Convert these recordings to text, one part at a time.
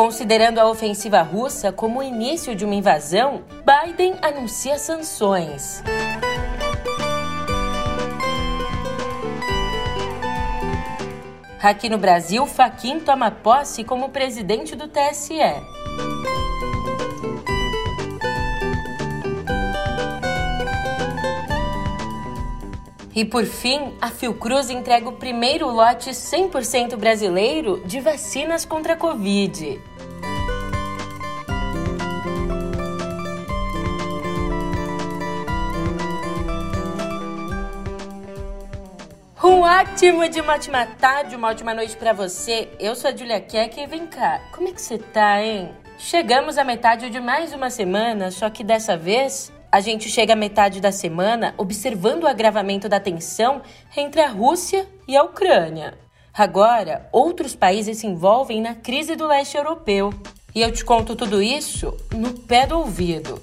Considerando a ofensiva russa como o início de uma invasão, Biden anuncia sanções. Aqui no Brasil, Faquin toma posse como presidente do TSE. E por fim, a Fiocruz entrega o primeiro lote 100% brasileiro de vacinas contra a Covid. Um ótimo de uma ótima tarde, uma ótima noite para você. Eu sou a Julia Keck e vem cá, como é que você tá, hein? Chegamos à metade de mais uma semana, só que dessa vez a gente chega à metade da semana observando o agravamento da tensão entre a Rússia e a Ucrânia. Agora, outros países se envolvem na crise do leste europeu. E eu te conto tudo isso no pé do ouvido.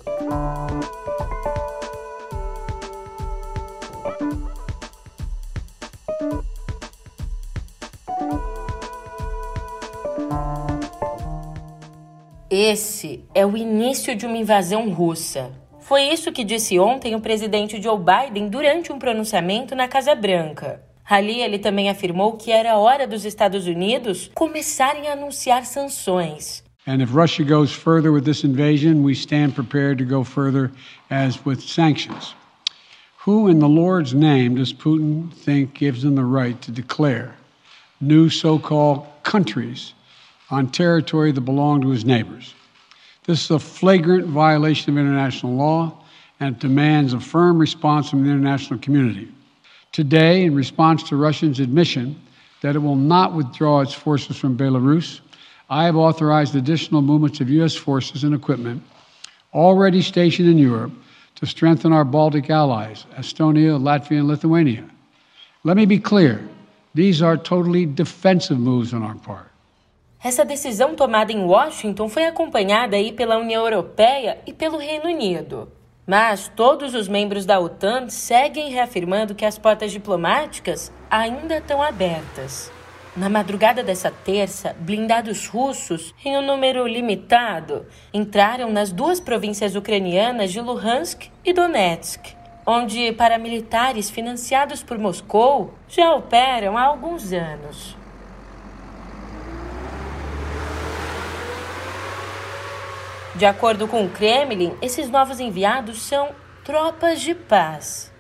Esse é o início de uma invasão russa. Foi isso que disse ontem o presidente Joe Biden durante um pronunciamento na Casa Branca. Ali ele também afirmou que era hora dos Estados Unidos começarem a anunciar sanções. And if Russia goes further with this invasion, we stand prepared to go further as with sanctions. Who in the Lord's name does Putin think gives him the right to declare new so called countries on territory that belonged to his neighbors? This is a flagrant violation of international law and demands a firm response from the international community. Today, in response to Russia's admission that it will not withdraw its forces from Belarus, I have authorized additional movements of U.S. forces and equipment already stationed in Europe to strengthen our Baltic allies, Estonia, Latvia, and Lithuania. Let me be clear these are totally defensive moves on our part. Essa decisão tomada em Washington foi acompanhada aí pela União Europeia e pelo Reino Unido. Mas todos os membros da OTAN seguem reafirmando que as portas diplomáticas ainda estão abertas. Na madrugada dessa terça, blindados russos, em um número limitado, entraram nas duas províncias ucranianas de Luhansk e Donetsk, onde paramilitares financiados por Moscou já operam há alguns anos. De acordo com o Kremlin, esses novos enviados são tropas de paz.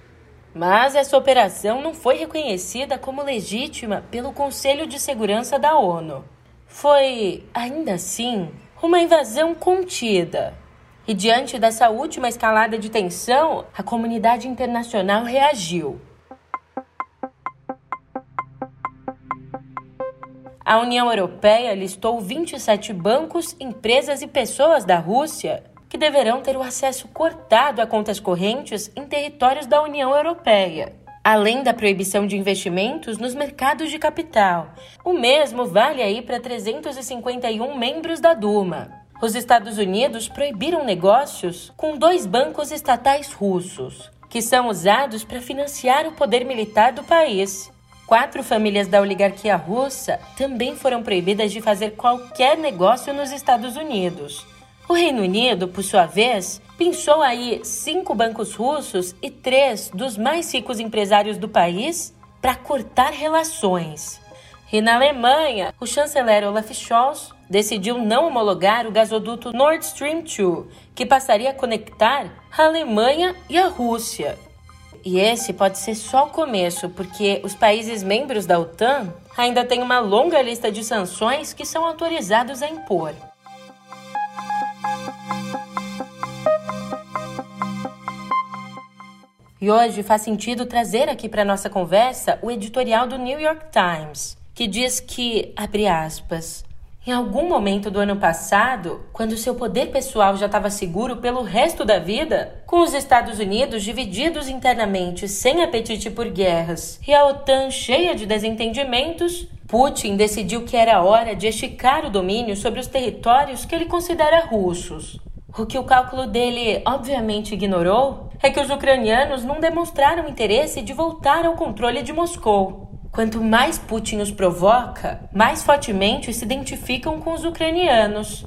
Mas essa operação não foi reconhecida como legítima pelo Conselho de Segurança da ONU. Foi, ainda assim, uma invasão contida. E diante dessa última escalada de tensão, a comunidade internacional reagiu. A União Europeia listou 27 bancos, empresas e pessoas da Rússia que deverão ter o acesso cortado a contas correntes em territórios da União Europeia, além da proibição de investimentos nos mercados de capital. O mesmo vale aí para 351 membros da Duma. Os Estados Unidos proibiram negócios com dois bancos estatais russos, que são usados para financiar o poder militar do país. Quatro famílias da oligarquia russa também foram proibidas de fazer qualquer negócio nos Estados Unidos. O Reino Unido, por sua vez, pinçou aí cinco bancos russos e três dos mais ricos empresários do país para cortar relações. E na Alemanha, o chanceler Olaf Scholz decidiu não homologar o gasoduto Nord Stream 2, que passaria a conectar a Alemanha e a Rússia. E esse pode ser só o começo, porque os países membros da OTAN ainda têm uma longa lista de sanções que são autorizados a impor. E hoje faz sentido trazer aqui para nossa conversa o editorial do New York Times, que diz que, abre aspas, em algum momento do ano passado, quando seu poder pessoal já estava seguro pelo resto da vida, com os Estados Unidos divididos internamente sem apetite por guerras e a OTAN cheia de desentendimentos, Putin decidiu que era hora de esticar o domínio sobre os territórios que ele considera russos. O que o cálculo dele obviamente ignorou é que os ucranianos não demonstraram interesse de voltar ao controle de Moscou Quanto mais Putin os provoca, mais fortemente se identificam com os ucranianos.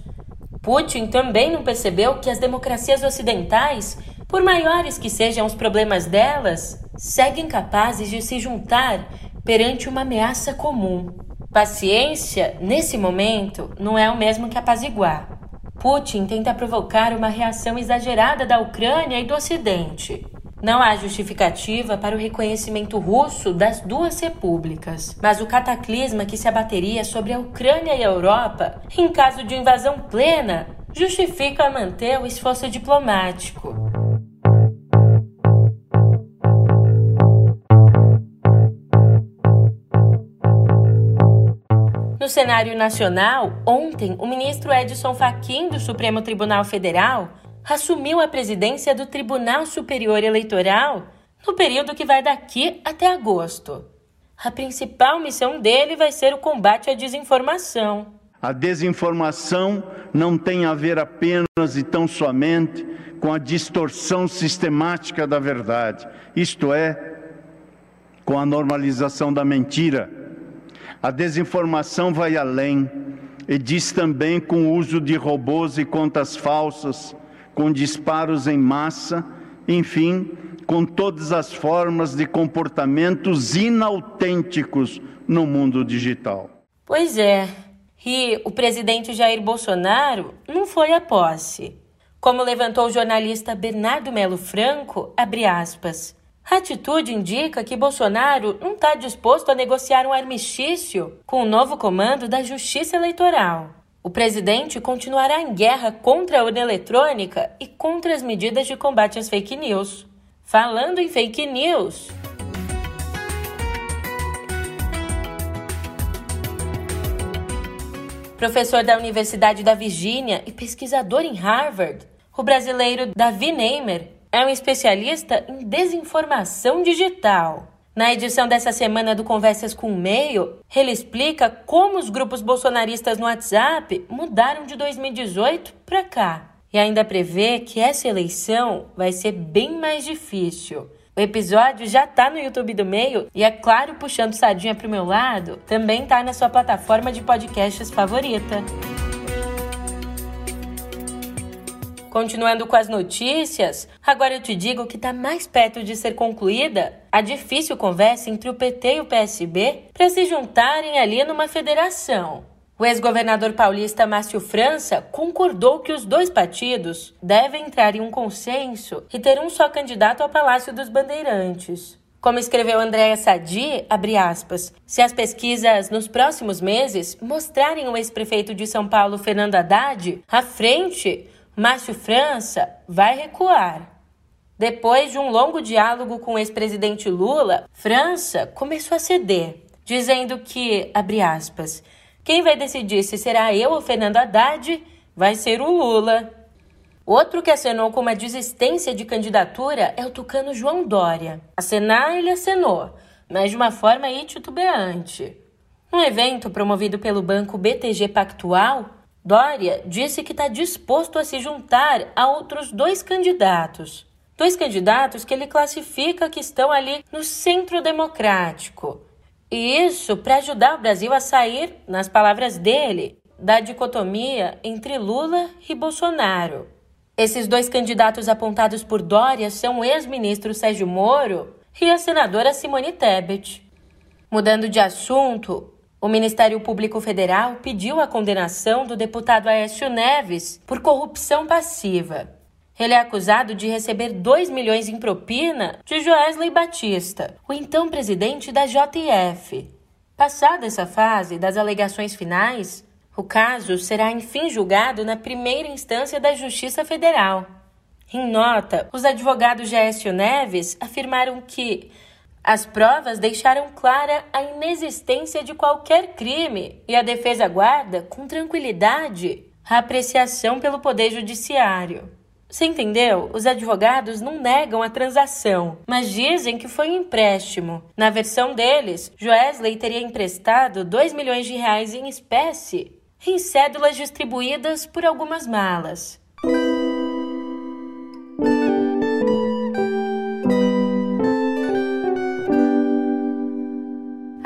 Putin também não percebeu que as democracias ocidentais, por maiores que sejam os problemas delas, seguem capazes de se juntar perante uma ameaça comum. Paciência, nesse momento, não é o mesmo que apaziguar. Putin tenta provocar uma reação exagerada da Ucrânia e do Ocidente. Não há justificativa para o reconhecimento russo das duas repúblicas, mas o cataclisma que se abateria sobre a Ucrânia e a Europa, em caso de invasão plena, justifica manter o esforço diplomático. No cenário nacional, ontem, o ministro Edson Fachin do Supremo Tribunal Federal assumiu a presidência do Tribunal Superior Eleitoral no período que vai daqui até agosto. A principal missão dele vai ser o combate à desinformação. A desinformação não tem a ver apenas e tão somente com a distorção sistemática da verdade, isto é, com a normalização da mentira. A desinformação vai além e diz também com o uso de robôs e contas falsas, com disparos em massa, enfim, com todas as formas de comportamentos inautênticos no mundo digital. Pois é. E o presidente Jair Bolsonaro não foi à posse. Como levantou o jornalista Bernardo Melo Franco, abre aspas. A atitude indica que Bolsonaro não está disposto a negociar um armistício com o novo comando da Justiça Eleitoral. O presidente continuará em guerra contra a urna eletrônica e contra as medidas de combate às fake news. Falando em fake news. Professor da Universidade da Virgínia e pesquisador em Harvard, o brasileiro Davi Neymer é um especialista em desinformação digital. Na edição dessa semana do Conversas com o Meio, ele explica como os grupos bolsonaristas no WhatsApp mudaram de 2018 para cá. E ainda prevê que essa eleição vai ser bem mais difícil. O episódio já está no YouTube do Meio e, é claro, puxando sardinha para o meu lado, também está na sua plataforma de podcasts favorita. Continuando com as notícias, agora eu te digo que está mais perto de ser concluída a difícil conversa entre o PT e o PSB para se juntarem ali numa federação. O ex-governador paulista Márcio França concordou que os dois partidos devem entrar em um consenso e ter um só candidato ao Palácio dos Bandeirantes. Como escreveu Andréa Sadi, aspas, se as pesquisas nos próximos meses mostrarem o ex-prefeito de São Paulo, Fernando Haddad, à frente, Márcio França vai recuar. Depois de um longo diálogo com o ex-presidente Lula, França começou a ceder, dizendo que, abre aspas, quem vai decidir se será eu ou Fernando Haddad vai ser o Lula. Outro que acenou com uma desistência de candidatura é o tucano João Dória. Acenar ele acenou, mas de uma forma aí titubeante. Um evento promovido pelo banco BTG Pactual, Dória disse que está disposto a se juntar a outros dois candidatos. Dois candidatos que ele classifica que estão ali no centro democrático. E isso para ajudar o Brasil a sair, nas palavras dele, da dicotomia entre Lula e Bolsonaro. Esses dois candidatos apontados por Dória são o ex-ministro Sérgio Moro e a senadora Simone Tebet. Mudando de assunto, o Ministério Público Federal pediu a condenação do deputado Aécio Neves por corrupção passiva. Ele é acusado de receber 2 milhões em propina de Joesley Batista, o então presidente da JF. Passada essa fase das alegações finais, o caso será enfim julgado na primeira instância da Justiça Federal. Em nota, os advogados de Aécio Neves afirmaram que as provas deixaram clara a inexistência de qualquer crime e a defesa guarda, com tranquilidade, a apreciação pelo Poder Judiciário. Você entendeu? Os advogados não negam a transação, mas dizem que foi um empréstimo. Na versão deles, Joesley teria emprestado 2 milhões de reais em espécie, em cédulas distribuídas por algumas malas.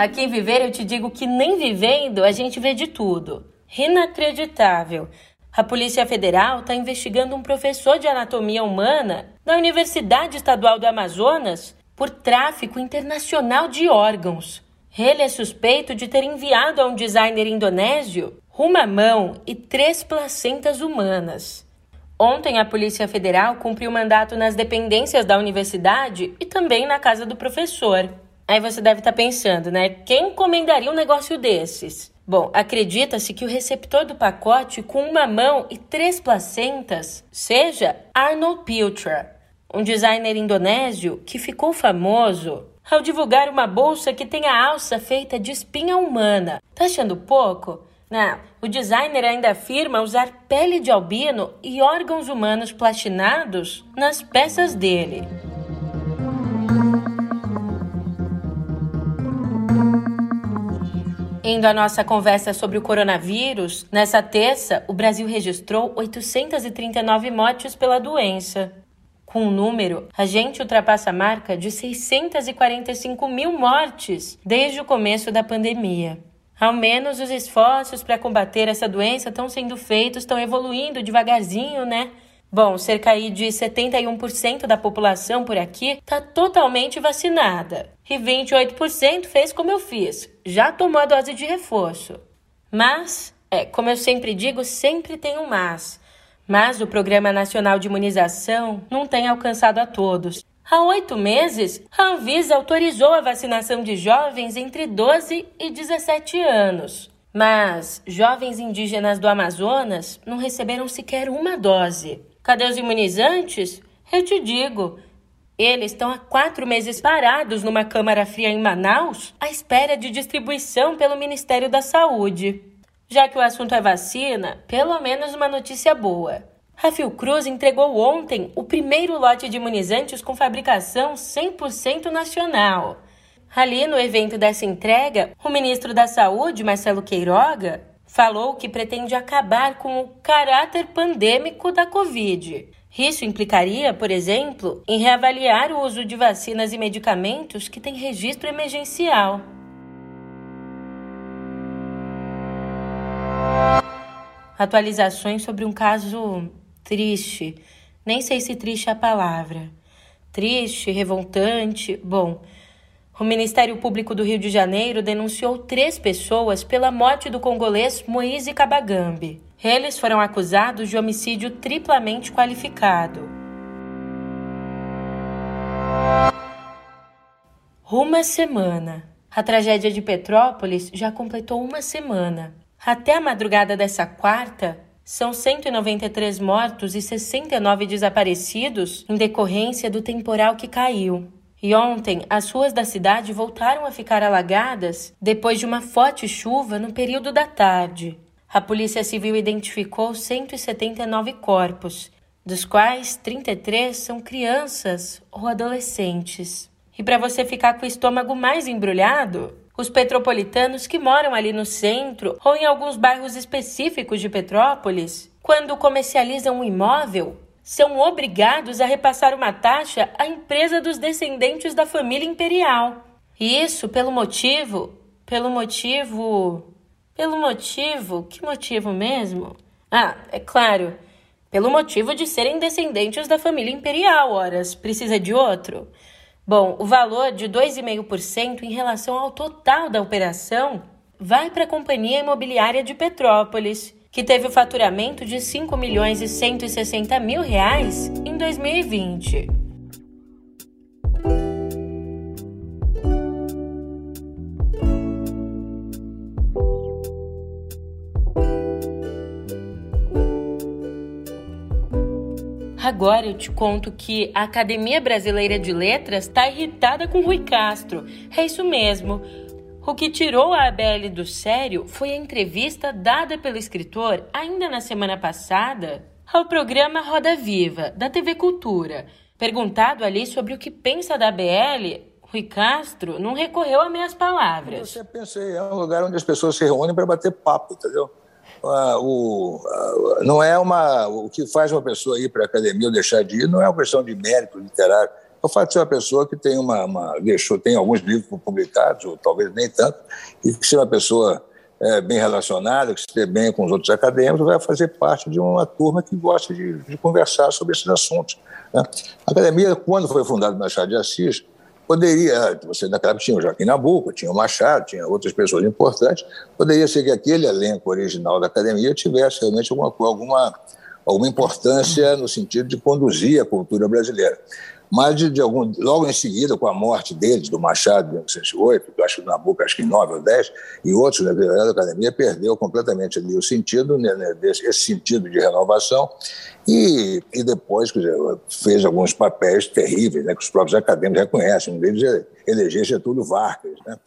Aqui em Viver eu te digo que nem vivendo a gente vê de tudo. Inacreditável. A Polícia Federal está investigando um professor de anatomia humana da Universidade Estadual do Amazonas por tráfico internacional de órgãos. Ele é suspeito de ter enviado a um designer indonésio uma mão e três placentas humanas. Ontem, a Polícia Federal cumpriu mandato nas dependências da universidade e também na casa do professor. Aí você deve estar tá pensando, né? Quem encomendaria um negócio desses? Bom, acredita-se que o receptor do pacote com uma mão e três placentas seja Arnold Piltra, um designer indonésio que ficou famoso ao divulgar uma bolsa que tem a alça feita de espinha humana. Tá achando pouco? Não, o designer ainda afirma usar pele de albino e órgãos humanos platinados nas peças dele. Indo à nossa conversa sobre o coronavírus, nessa terça, o Brasil registrou 839 mortes pela doença. Com o número, a gente ultrapassa a marca de 645 mil mortes desde o começo da pandemia. Ao menos os esforços para combater essa doença estão sendo feitos, estão evoluindo devagarzinho, né? Bom, cerca aí de 71% da população por aqui está totalmente vacinada. E 28% fez como eu fiz, já tomou a dose de reforço. Mas, é, como eu sempre digo, sempre tem um mas. Mas o Programa Nacional de Imunização não tem alcançado a todos. Há oito meses, a Anvisa autorizou a vacinação de jovens entre 12 e 17 anos. Mas jovens indígenas do Amazonas não receberam sequer uma dose. Cadê os imunizantes? Eu te digo. Eles estão há quatro meses parados numa câmara fria em Manaus, à espera de distribuição pelo Ministério da Saúde. Já que o assunto é vacina, pelo menos uma notícia boa. A Fiocruz entregou ontem o primeiro lote de imunizantes com fabricação 100% nacional. Ali no evento dessa entrega, o ministro da Saúde, Marcelo Queiroga, falou que pretende acabar com o caráter pandêmico da Covid. Isso implicaria, por exemplo, em reavaliar o uso de vacinas e medicamentos que têm registro emergencial. Atualizações sobre um caso triste. Nem sei se triste é a palavra. Triste, revoltante. Bom, o Ministério Público do Rio de Janeiro denunciou três pessoas pela morte do congolês Moise Kabagambi. Eles foram acusados de homicídio triplamente qualificado. Uma semana. A tragédia de Petrópolis já completou uma semana. Até a madrugada dessa quarta, são 193 mortos e 69 desaparecidos em decorrência do temporal que caiu. E ontem, as ruas da cidade voltaram a ficar alagadas depois de uma forte chuva no período da tarde. A Polícia Civil identificou 179 corpos, dos quais 33 são crianças ou adolescentes. E para você ficar com o estômago mais embrulhado, os petropolitanos que moram ali no centro ou em alguns bairros específicos de Petrópolis, quando comercializam um imóvel, são obrigados a repassar uma taxa à empresa dos descendentes da família imperial. Isso pelo motivo, pelo motivo, pelo motivo, que motivo mesmo? Ah, é claro, pelo motivo de serem descendentes da família imperial, horas, precisa de outro? Bom, o valor de 2,5% em relação ao total da operação vai para a Companhia Imobiliária de Petrópolis, que teve o faturamento de 5 milhões e 160 mil reais em 2020. Agora eu te conto que a Academia Brasileira de Letras está irritada com Rui Castro. É isso mesmo. O que tirou a ABL do sério foi a entrevista dada pelo escritor ainda na semana passada ao programa Roda Viva, da TV Cultura. Perguntado ali sobre o que pensa da ABL, Rui Castro não recorreu a meias palavras. Você pensei, é um lugar onde as pessoas se reúnem para bater papo, entendeu? Uh, o, uh, não é uma. O que faz uma pessoa ir para a academia ou deixar de ir não é uma questão de mérito literário o fato de ser uma pessoa que tem uma, uma deixou, tem alguns livros publicados, ou talvez nem tanto, e que ser uma pessoa é, bem relacionada, que se dê bem com os outros acadêmicos, vai fazer parte de uma turma que gosta de, de conversar sobre esses assuntos. Né? A academia, quando foi fundada no Machado de Assis, poderia, você naquela época tinha o Joaquim Nabuco, tinha o Machado, tinha outras pessoas importantes, poderia ser que aquele elenco original da academia tivesse realmente alguma, alguma, alguma importância no sentido de conduzir a cultura brasileira. Mas, de, de, algum, logo em seguida, com a morte deles, do Machado, em 1908, acho que Nabuco, acho que em 9 ou 10, e outros na da academia, perdeu completamente ali o sentido, né, né, desse, esse sentido de renovação, e, e depois dizer, fez alguns papéis terríveis, né, que os próprios acadêmicos reconhecem. Um deles é eleger Getúlio Vargas. Né?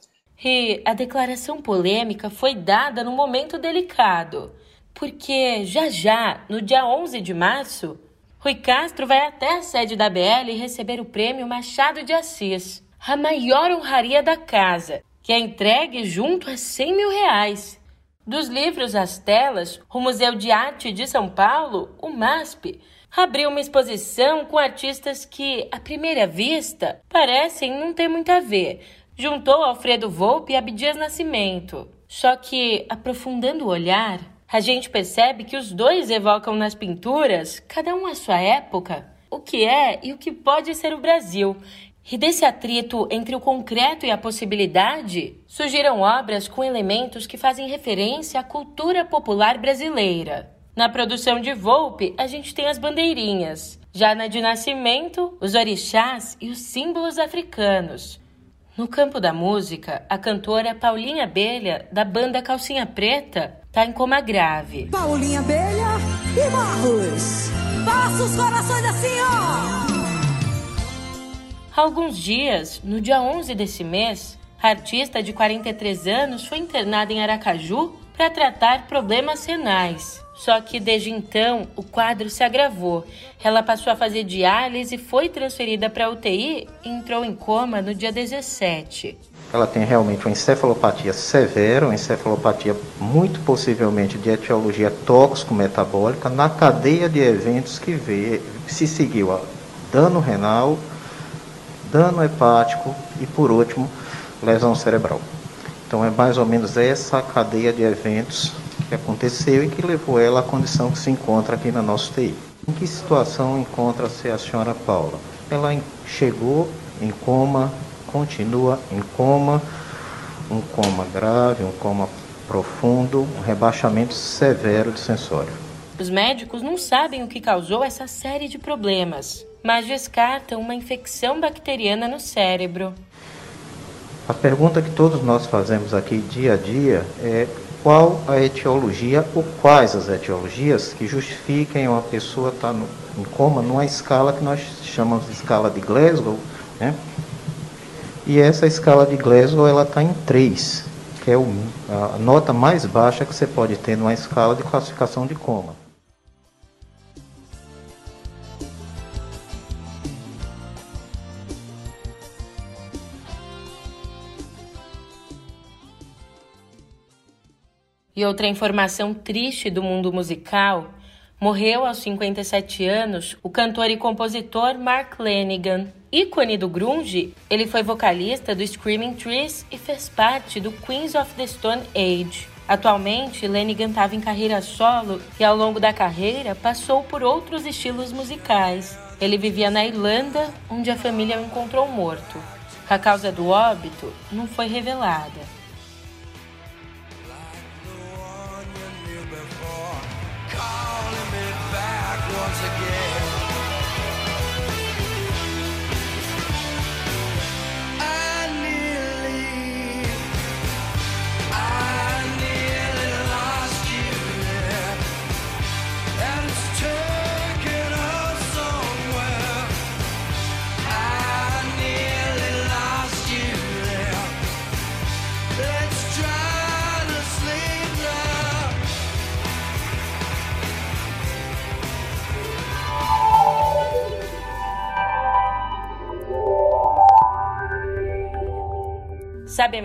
E a declaração polêmica foi dada num momento delicado, porque já já, no dia 11 de março, Rui Castro vai até a sede da BL receber o prêmio Machado de Assis, a maior honraria da casa, que é entregue junto a 100 mil reais. Dos livros às telas, o Museu de Arte de São Paulo, o MASP, abriu uma exposição com artistas que, à primeira vista, parecem não ter muito a ver. Juntou Alfredo Volpe e Abdias Nascimento. Só que, aprofundando o olhar, a gente percebe que os dois evocam nas pinturas, cada um à sua época, o que é e o que pode ser o Brasil, e desse atrito entre o concreto e a possibilidade, surgiram obras com elementos que fazem referência à cultura popular brasileira. Na produção de Volpe, a gente tem as bandeirinhas. Já na de Nascimento, os orixás e os símbolos africanos. No campo da música, a cantora Paulinha Abelha, da banda Calcinha Preta, está em coma grave. Paulinha Abelha e Marros. Faça os corações assim, ó! Há alguns dias, no dia 11 desse mês, a artista de 43 anos foi internada em Aracaju para tratar problemas renais. Só que desde então o quadro se agravou. Ela passou a fazer diálise, foi transferida para UTI e entrou em coma no dia 17. Ela tem realmente uma encefalopatia severa, uma encefalopatia muito possivelmente de etiologia tóxico-metabólica, na cadeia de eventos que se seguiu dano renal, dano hepático e, por último, lesão cerebral. Então, é mais ou menos essa cadeia de eventos que aconteceu e que levou ela à condição que se encontra aqui na nossa UTI. Em que situação encontra-se a senhora Paula? Ela chegou em coma, continua em coma, um coma grave, um coma profundo, um rebaixamento severo de sensório. Os médicos não sabem o que causou essa série de problemas mas descartam uma infecção bacteriana no cérebro. A pergunta que todos nós fazemos aqui dia a dia é qual a etiologia ou quais as etiologias que justifiquem uma pessoa estar tá em coma numa escala que nós chamamos de escala de Glasgow, né? E essa escala de Glasgow ela está em 3, que é a nota mais baixa que você pode ter numa escala de classificação de coma. E outra informação triste do mundo musical: morreu aos 57 anos o cantor e compositor Mark Lanigan. Ícone do grunge, ele foi vocalista do Screaming Trees e fez parte do Queens of the Stone Age. Atualmente, Lanigan estava em carreira solo e ao longo da carreira passou por outros estilos musicais. Ele vivia na Irlanda, onde a família o encontrou morto. A causa do óbito não foi revelada.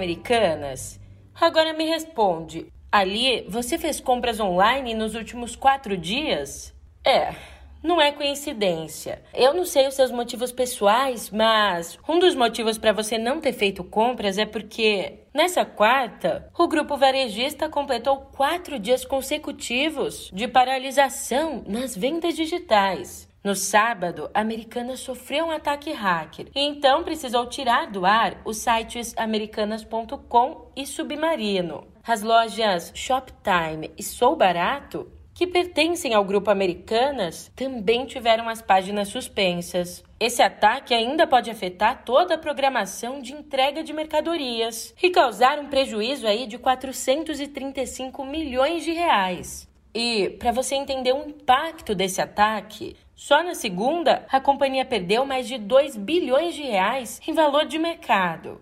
Americanas? Agora me responde. Ali, você fez compras online nos últimos quatro dias? É, não é coincidência. Eu não sei os seus motivos pessoais, mas um dos motivos para você não ter feito compras é porque nessa quarta o grupo varejista completou quatro dias consecutivos de paralisação nas vendas digitais. No sábado, a Americanas sofreu um ataque hacker e então precisou tirar do ar os sites americanas.com e Submarino. As lojas Shoptime e Sou Barato que pertencem ao grupo Americanas também tiveram as páginas suspensas. Esse ataque ainda pode afetar toda a programação de entrega de mercadorias e causar um prejuízo aí de 435 milhões de reais. E para você entender o impacto desse ataque, só na segunda a companhia perdeu mais de 2 bilhões de reais em valor de mercado.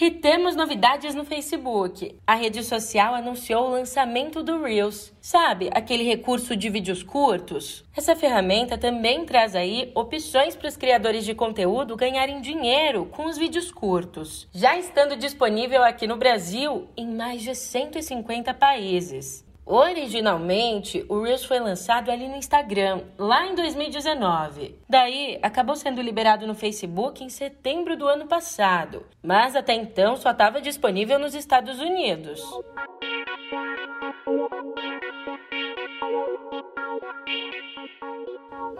E temos novidades no Facebook. A rede social anunciou o lançamento do Reels. Sabe, aquele recurso de vídeos curtos? Essa ferramenta também traz aí opções para os criadores de conteúdo ganharem dinheiro com os vídeos curtos, já estando disponível aqui no Brasil em mais de 150 países. Originalmente, o Reels foi lançado ali no Instagram, lá em 2019. Daí, acabou sendo liberado no Facebook em setembro do ano passado, mas até então só estava disponível nos Estados Unidos.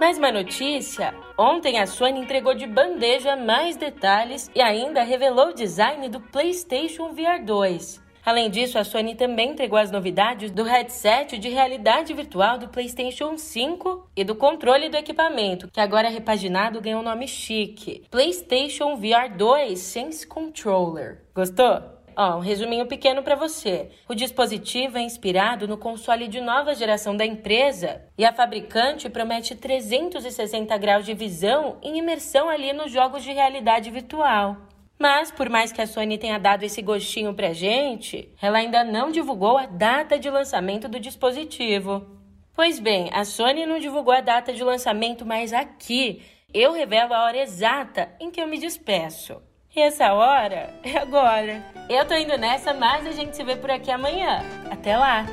Mais uma notícia: ontem a Sony entregou de bandeja mais detalhes e ainda revelou o design do PlayStation VR 2. Além disso, a Sony também entregou as novidades do headset de realidade virtual do PlayStation 5 e do controle do equipamento, que agora é repaginado ganhou um nome chique: PlayStation VR 2 Sense Controller. Gostou? Ó, um resuminho pequeno para você. O dispositivo é inspirado no console de nova geração da empresa e a fabricante promete 360 graus de visão em imersão ali nos jogos de realidade virtual. Mas, por mais que a Sony tenha dado esse gostinho pra gente, ela ainda não divulgou a data de lançamento do dispositivo. Pois bem, a Sony não divulgou a data de lançamento, mas aqui eu revelo a hora exata em que eu me despeço. E essa hora é agora. Eu tô indo nessa, mas a gente se vê por aqui amanhã. Até lá!